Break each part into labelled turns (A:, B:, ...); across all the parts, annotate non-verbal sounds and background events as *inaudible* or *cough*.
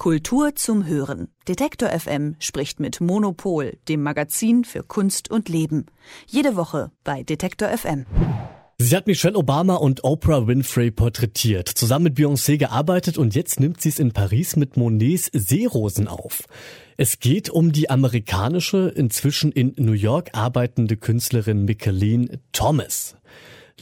A: Kultur zum Hören. Detektor FM spricht mit Monopol, dem Magazin für Kunst und Leben. Jede Woche bei Detektor FM.
B: Sie hat Michelle Obama und Oprah Winfrey porträtiert, zusammen mit Beyoncé gearbeitet und jetzt nimmt sie es in Paris mit Monets Seerosen auf. Es geht um die amerikanische, inzwischen in New York arbeitende Künstlerin Micheline Thomas.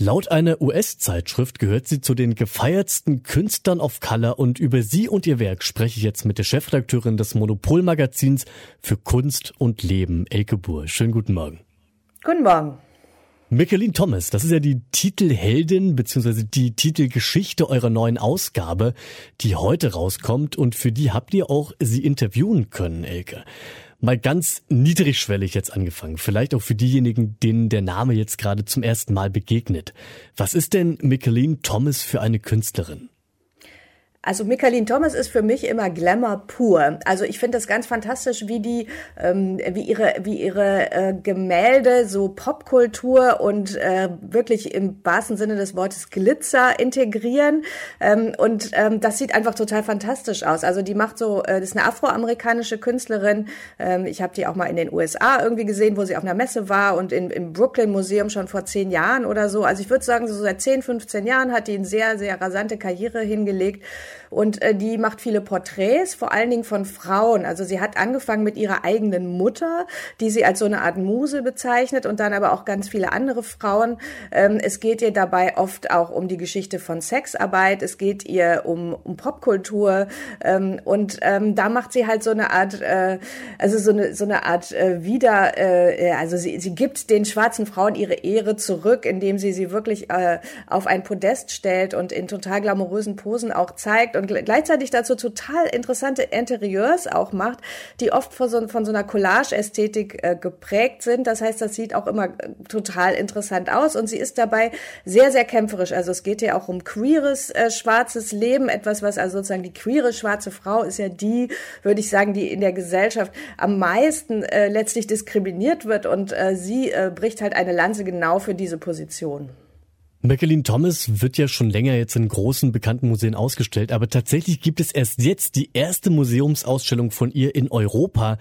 B: Laut einer US-Zeitschrift gehört sie zu den gefeiertsten Künstlern of Color und über sie und ihr Werk spreche ich jetzt mit der Chefredakteurin des Monopolmagazins für Kunst und Leben, Elke Buhr. Schönen guten Morgen.
C: Guten Morgen.
B: Micheline Thomas, das ist ja die Titelheldin bzw. die Titelgeschichte eurer neuen Ausgabe, die heute rauskommt und für die habt ihr auch sie interviewen können, Elke mal ganz niedrigschwellig jetzt angefangen. Vielleicht auch für diejenigen, denen der Name jetzt gerade zum ersten Mal begegnet. Was ist denn Micheline Thomas für eine Künstlerin?
C: Also Michaeline Thomas ist für mich immer Glamour pur. Also ich finde das ganz fantastisch, wie die, ähm, wie ihre, wie ihre äh, Gemälde so Popkultur und äh, wirklich im wahrsten Sinne des Wortes Glitzer integrieren. Ähm, und ähm, das sieht einfach total fantastisch aus. Also die macht so, äh, das ist eine afroamerikanische Künstlerin. Ähm, ich habe die auch mal in den USA irgendwie gesehen, wo sie auf einer Messe war und in, im Brooklyn Museum schon vor zehn Jahren oder so. Also ich würde sagen, so seit 10, 15 Jahren hat die eine sehr, sehr rasante Karriere hingelegt. Und äh, die macht viele Porträts, vor allen Dingen von Frauen. Also sie hat angefangen mit ihrer eigenen Mutter, die sie als so eine Art Muse bezeichnet und dann aber auch ganz viele andere Frauen. Ähm, es geht ihr dabei oft auch um die Geschichte von Sexarbeit. Es geht ihr um, um Popkultur. Ähm, und ähm, da macht sie halt so eine Art, äh, also so eine, so eine Art äh, wieder, äh, also sie, sie gibt den schwarzen Frauen ihre Ehre zurück, indem sie sie wirklich äh, auf ein Podest stellt und in total glamourösen Posen auch zeigt und gleichzeitig dazu total interessante Interieurs auch macht, die oft von so, von so einer Collage-Ästhetik äh, geprägt sind. Das heißt, das sieht auch immer äh, total interessant aus und sie ist dabei sehr, sehr kämpferisch. Also es geht ja auch um queeres, äh, schwarzes Leben, etwas, was also sozusagen die queere schwarze Frau ist ja die, würde ich sagen, die in der Gesellschaft am meisten äh, letztlich diskriminiert wird und äh, sie äh, bricht halt eine Lanze genau für diese Position.
B: Micheline Thomas wird ja schon länger jetzt in großen bekannten Museen ausgestellt, aber tatsächlich gibt es erst jetzt die erste Museumsausstellung von ihr in Europa.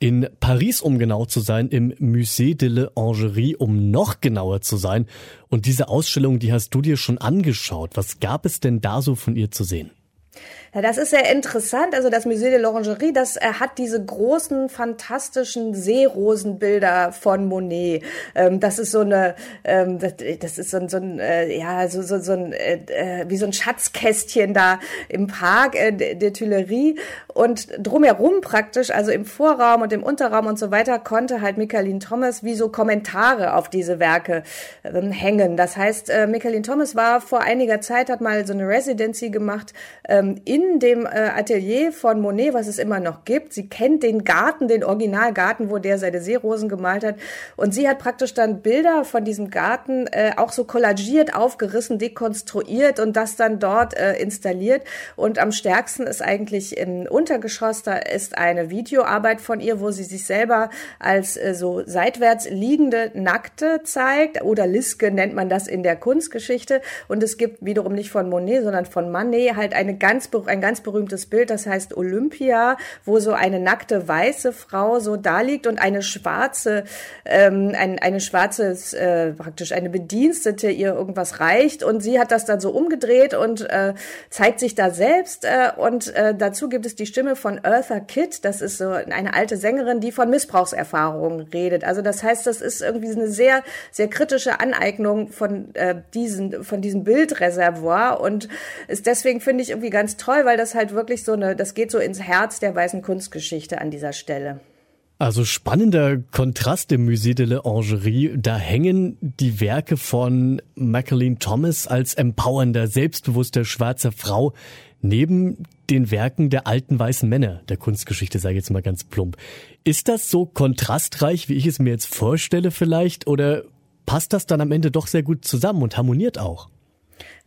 B: In Paris, um genau zu sein, im Musée de l'Angerie, um noch genauer zu sein. Und diese Ausstellung, die hast du dir schon angeschaut. Was gab es denn da so von ihr zu sehen?
C: Ja, das ist sehr interessant. Also das Musée de l'Orangerie, das äh, hat diese großen, fantastischen Seerosenbilder von Monet. Ähm, das ist so eine, ähm, das, das, ist so ein, so ein äh, ja, so, so, so ein, äh, äh wie so ein Schatzkästchen da im Park äh, der Tuileries. Und drumherum praktisch, also im Vorraum und im Unterraum und so weiter, konnte halt Michaeline Thomas wie so Kommentare auf diese Werke ähm, hängen. Das heißt, äh, Michaeline Thomas war vor einiger Zeit, hat mal so eine Residency gemacht ähm, in in dem äh, Atelier von Monet, was es immer noch gibt. Sie kennt den Garten, den Originalgarten, wo der seine Seerosen gemalt hat. Und sie hat praktisch dann Bilder von diesem Garten äh, auch so kollagiert, aufgerissen, dekonstruiert und das dann dort äh, installiert. Und am stärksten ist eigentlich im Untergeschoss, da ist eine Videoarbeit von ihr, wo sie sich selber als äh, so seitwärts liegende Nackte zeigt. Oder Liske nennt man das in der Kunstgeschichte. Und es gibt wiederum nicht von Monet, sondern von Manet halt eine ganz ein ganz berühmtes Bild, das heißt Olympia, wo so eine nackte weiße Frau so da liegt und eine schwarze, ähm, ein, eine schwarze, äh, praktisch eine Bedienstete ihr irgendwas reicht und sie hat das dann so umgedreht und äh, zeigt sich da selbst äh, und äh, dazu gibt es die Stimme von Eartha Kitt, das ist so eine alte Sängerin, die von Missbrauchserfahrungen redet. Also das heißt, das ist irgendwie eine sehr, sehr kritische Aneignung von äh, diesen, von diesem Bildreservoir und ist deswegen finde ich irgendwie ganz toll, weil das halt wirklich so eine, das geht so ins Herz der weißen Kunstgeschichte an dieser Stelle.
B: Also spannender Kontrast im Musée de l'Angerie. Da hängen die Werke von Macaline Thomas als empowernder, selbstbewusster schwarzer Frau neben den Werken der alten weißen Männer der Kunstgeschichte, sage ich jetzt mal ganz plump. Ist das so kontrastreich, wie ich es mir jetzt vorstelle vielleicht, oder passt das dann am Ende doch sehr gut zusammen und harmoniert auch?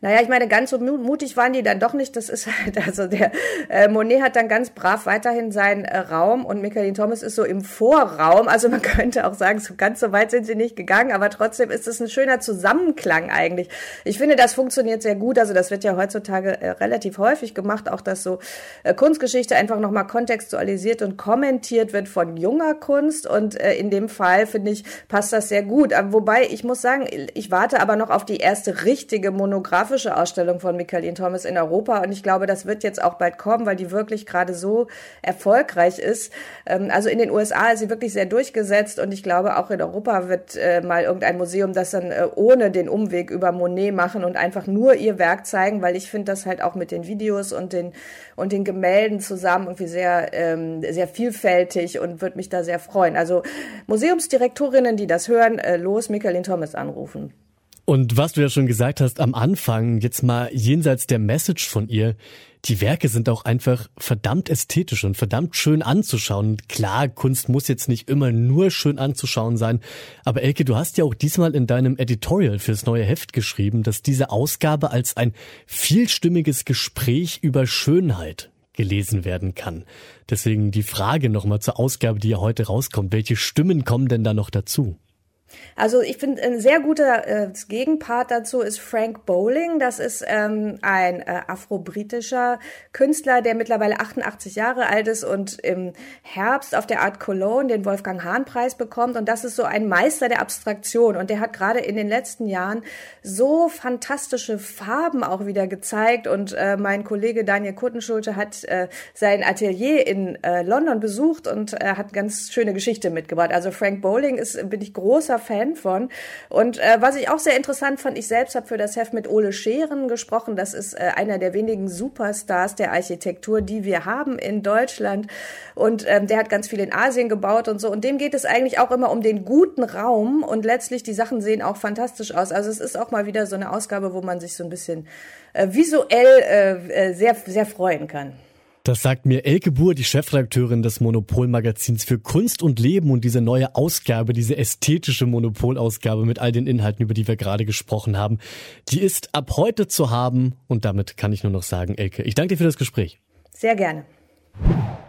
C: Naja, ich meine, ganz so mutig waren die dann doch nicht. Das ist halt, also der äh, Monet hat dann ganz brav weiterhin seinen äh, Raum und Michaeline Thomas ist so im Vorraum. Also man *laughs* könnte auch sagen, so ganz so weit sind sie nicht gegangen, aber trotzdem ist es ein schöner Zusammenklang eigentlich. Ich finde, das funktioniert sehr gut. Also das wird ja heutzutage äh, relativ häufig gemacht, auch dass so äh, Kunstgeschichte einfach nochmal kontextualisiert und kommentiert wird von junger Kunst. Und äh, in dem Fall, finde ich, passt das sehr gut. Aber wobei, ich muss sagen, ich warte aber noch auf die erste richtige Monografie fotografische Ausstellung von Michaeline Thomas in Europa und ich glaube, das wird jetzt auch bald kommen, weil die wirklich gerade so erfolgreich ist. Ähm, also in den USA ist sie wirklich sehr durchgesetzt und ich glaube, auch in Europa wird äh, mal irgendein Museum das dann äh, ohne den Umweg über Monet machen und einfach nur ihr Werk zeigen, weil ich finde das halt auch mit den Videos und den und den Gemälden zusammen irgendwie sehr ähm, sehr vielfältig und würde mich da sehr freuen. Also Museumsdirektorinnen, die das hören, äh, los Michaeline Thomas anrufen.
B: Und was du ja schon gesagt hast am Anfang, jetzt mal jenseits der Message von ihr, die Werke sind auch einfach verdammt ästhetisch und verdammt schön anzuschauen. Klar, Kunst muss jetzt nicht immer nur schön anzuschauen sein, aber Elke, du hast ja auch diesmal in deinem Editorial fürs neue Heft geschrieben, dass diese Ausgabe als ein vielstimmiges Gespräch über Schönheit gelesen werden kann. Deswegen die Frage nochmal zur Ausgabe, die ja heute rauskommt. Welche Stimmen kommen denn da noch dazu?
C: Also ich finde, ein sehr guter äh, Gegenpart dazu ist Frank Bowling. Das ist ähm, ein äh, afro-britischer Künstler, der mittlerweile 88 Jahre alt ist und im Herbst auf der Art Cologne den Wolfgang Hahn-Preis bekommt. Und das ist so ein Meister der Abstraktion. Und der hat gerade in den letzten Jahren so fantastische Farben auch wieder gezeigt. Und äh, mein Kollege Daniel Kuttenschulte hat äh, sein Atelier in äh, London besucht und äh, hat ganz schöne Geschichte mitgebracht. Also Frank Bowling ist, bin ich großer Fan von. Und äh, was ich auch sehr interessant fand, ich selbst habe für das Heft mit Ole Scheren gesprochen. Das ist äh, einer der wenigen Superstars der Architektur, die wir haben in Deutschland. Und ähm, der hat ganz viel in Asien gebaut und so. Und dem geht es eigentlich auch immer um den guten Raum. Und letztlich, die Sachen sehen auch fantastisch aus. Also es ist auch mal wieder so eine Ausgabe, wo man sich so ein bisschen äh, visuell äh, äh sehr, sehr freuen kann.
B: Das sagt mir Elke Buhr, die Chefredakteurin des Monopolmagazins für Kunst und Leben und diese neue Ausgabe, diese ästhetische Monopolausgabe mit all den Inhalten, über die wir gerade gesprochen haben, die ist ab heute zu haben und damit kann ich nur noch sagen, Elke, ich danke dir für das Gespräch.
C: Sehr gerne.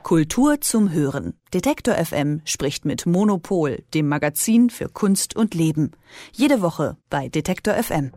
A: Kultur zum Hören. Detektor FM spricht mit Monopol, dem Magazin für Kunst und Leben. Jede Woche bei Detektor FM.